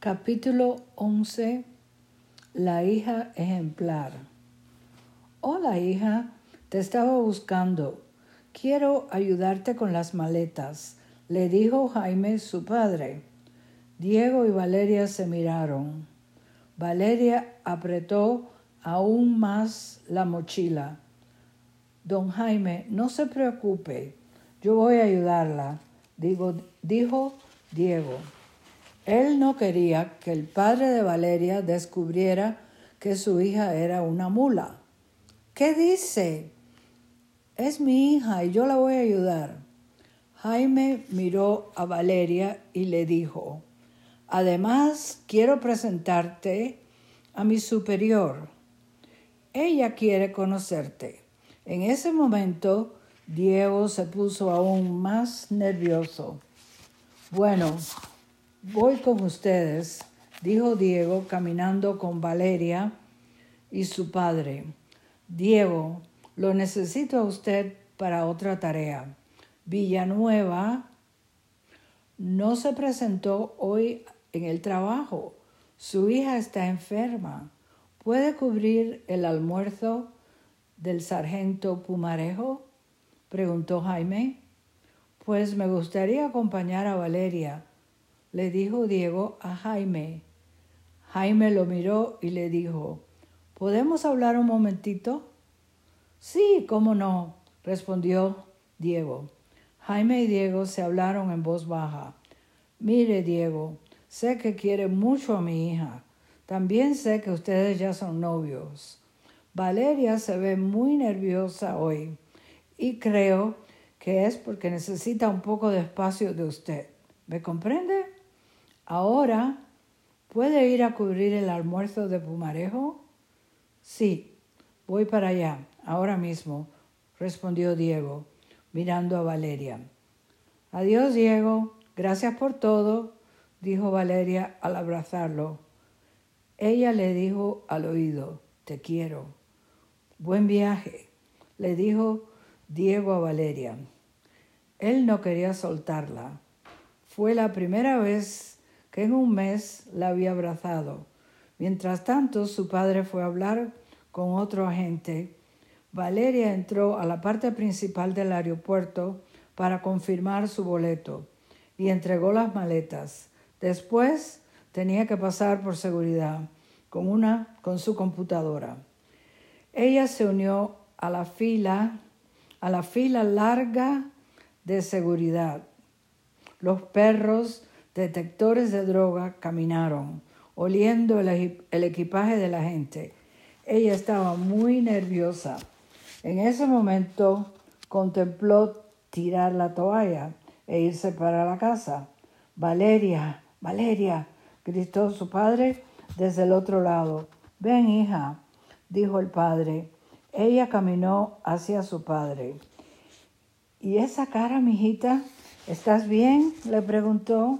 Capítulo 11 La hija ejemplar Hola hija, te estaba buscando. Quiero ayudarte con las maletas, le dijo Jaime su padre. Diego y Valeria se miraron. Valeria apretó aún más la mochila. Don Jaime, no se preocupe, yo voy a ayudarla, dijo Diego. Él no quería que el padre de Valeria descubriera que su hija era una mula. ¿Qué dice? Es mi hija y yo la voy a ayudar. Jaime miró a Valeria y le dijo, Además, quiero presentarte a mi superior. Ella quiere conocerte. En ese momento, Diego se puso aún más nervioso. Bueno, Voy con ustedes, dijo Diego caminando con Valeria y su padre. Diego, lo necesito a usted para otra tarea. Villanueva no se presentó hoy en el trabajo. Su hija está enferma. ¿Puede cubrir el almuerzo del sargento Pumarejo? preguntó Jaime. Pues me gustaría acompañar a Valeria le dijo Diego a Jaime. Jaime lo miró y le dijo, ¿podemos hablar un momentito? Sí, cómo no, respondió Diego. Jaime y Diego se hablaron en voz baja. Mire, Diego, sé que quiere mucho a mi hija. También sé que ustedes ya son novios. Valeria se ve muy nerviosa hoy y creo que es porque necesita un poco de espacio de usted. ¿Me comprende? Ahora, ¿puede ir a cubrir el almuerzo de Pumarejo? Sí, voy para allá, ahora mismo, respondió Diego, mirando a Valeria. Adiós, Diego, gracias por todo, dijo Valeria al abrazarlo. Ella le dijo al oído, te quiero. Buen viaje, le dijo Diego a Valeria. Él no quería soltarla. Fue la primera vez que en un mes la había abrazado. Mientras tanto, su padre fue a hablar con otro agente. Valeria entró a la parte principal del aeropuerto para confirmar su boleto y entregó las maletas. Después tenía que pasar por seguridad con una con su computadora. Ella se unió a la fila, a la fila larga de seguridad. Los perros detectores de droga caminaron, oliendo el, equipaje de la gente. Ella estaba muy nerviosa. En ese momento contempló tirar la toalla e irse para la casa. Valeria, Valeria, gritó su padre desde el otro lado. Ven, hija, dijo el padre. Ella caminó hacia su padre. ¿Y esa cara, mijita? ¿Estás bien? le preguntó.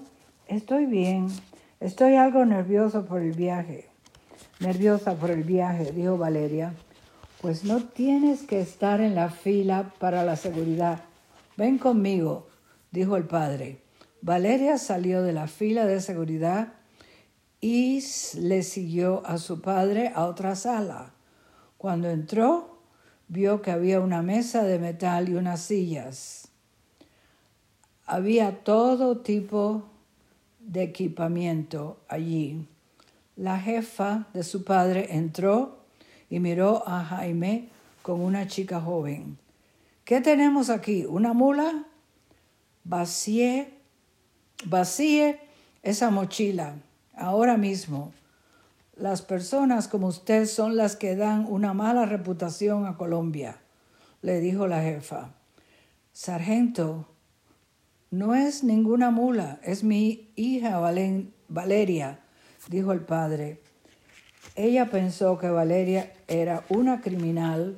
Estoy bien. Estoy algo nervioso por el viaje. Nerviosa por el viaje, dijo Valeria. Pues no tienes que estar en la fila para la seguridad. Ven conmigo, dijo el padre. Valeria salió de la fila de seguridad y le siguió a su padre a otra sala. Cuando entró, vio que había una mesa de metal y unas sillas. Había todo tipo de equipamiento allí. La jefa de su padre entró y miró a Jaime con una chica joven. ¿Qué tenemos aquí? ¿Una mula? Vacíe, vacíe esa mochila ahora mismo. Las personas como usted son las que dan una mala reputación a Colombia, le dijo la jefa. Sargento, no es ninguna mula, es mi hija Valeria, dijo el padre. Ella pensó que Valeria era una criminal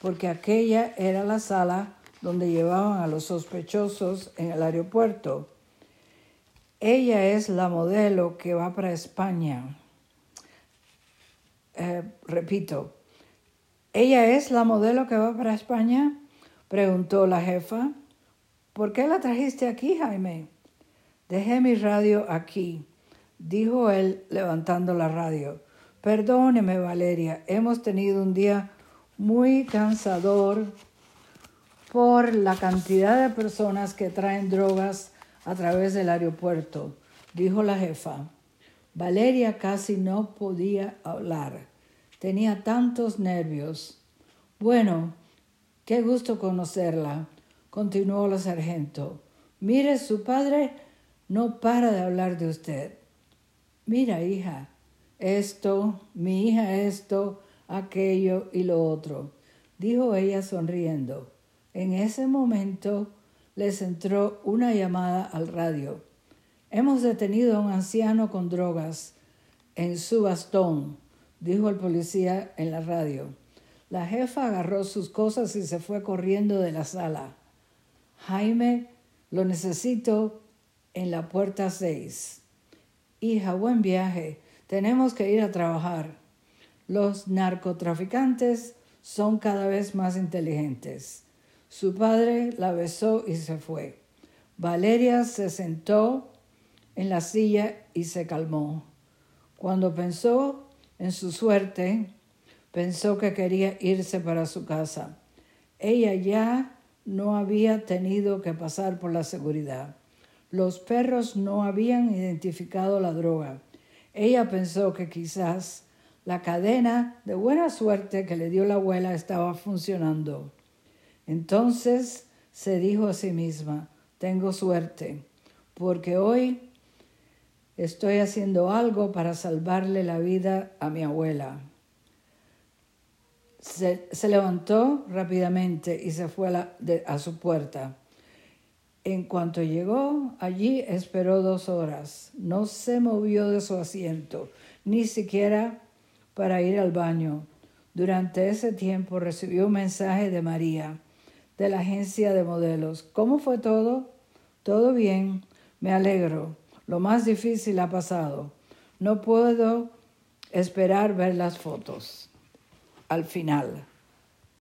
porque aquella era la sala donde llevaban a los sospechosos en el aeropuerto. Ella es la modelo que va para España. Eh, repito, ¿ella es la modelo que va para España? preguntó la jefa. ¿Por qué la trajiste aquí, Jaime? Dejé mi radio aquí. dijo él levantando la radio. Perdóneme, Valeria, hemos tenido un día muy cansador por la cantidad de personas que traen drogas a través del aeropuerto, dijo la jefa. Valeria casi no podía hablar. Tenía tantos nervios. Bueno, qué gusto conocerla, continuó la sargento. Mire, su padre no para de hablar de usted. Mira, hija, esto, mi hija esto, aquello y lo otro, dijo ella sonriendo. En ese momento les entró una llamada al radio. Hemos detenido a un anciano con drogas en su bastón, dijo el policía en la radio. La jefa agarró sus cosas y se fue corriendo de la sala. Jaime, lo necesito en la puerta seis. Hija, buen viaje. Tenemos que ir a trabajar. Los narcotraficantes son cada vez más inteligentes. Su padre la besó y se fue. Valeria se sentó en la silla y se calmó. Cuando pensó en su suerte, pensó que quería irse para su casa. Ella ya no había tenido que pasar por la seguridad. Los perros no habían identificado la droga. Ella pensó que quizás la cadena de buena suerte que le dio la abuela estaba funcionando. Entonces se dijo a sí misma, tengo suerte, porque hoy estoy haciendo algo para salvarle la vida a mi abuela. Se, levantó rápidamente y se fue a, su puerta. En cuanto llegó allí, esperó dos horas. No se movió de su asiento, ni siquiera para ir al baño. Durante ese tiempo recibió un mensaje de María de la agencia de modelos. ¿Cómo fue todo? Todo bien, me alegro. Lo más difícil ha pasado. No puedo esperar ver las fotos. Al final.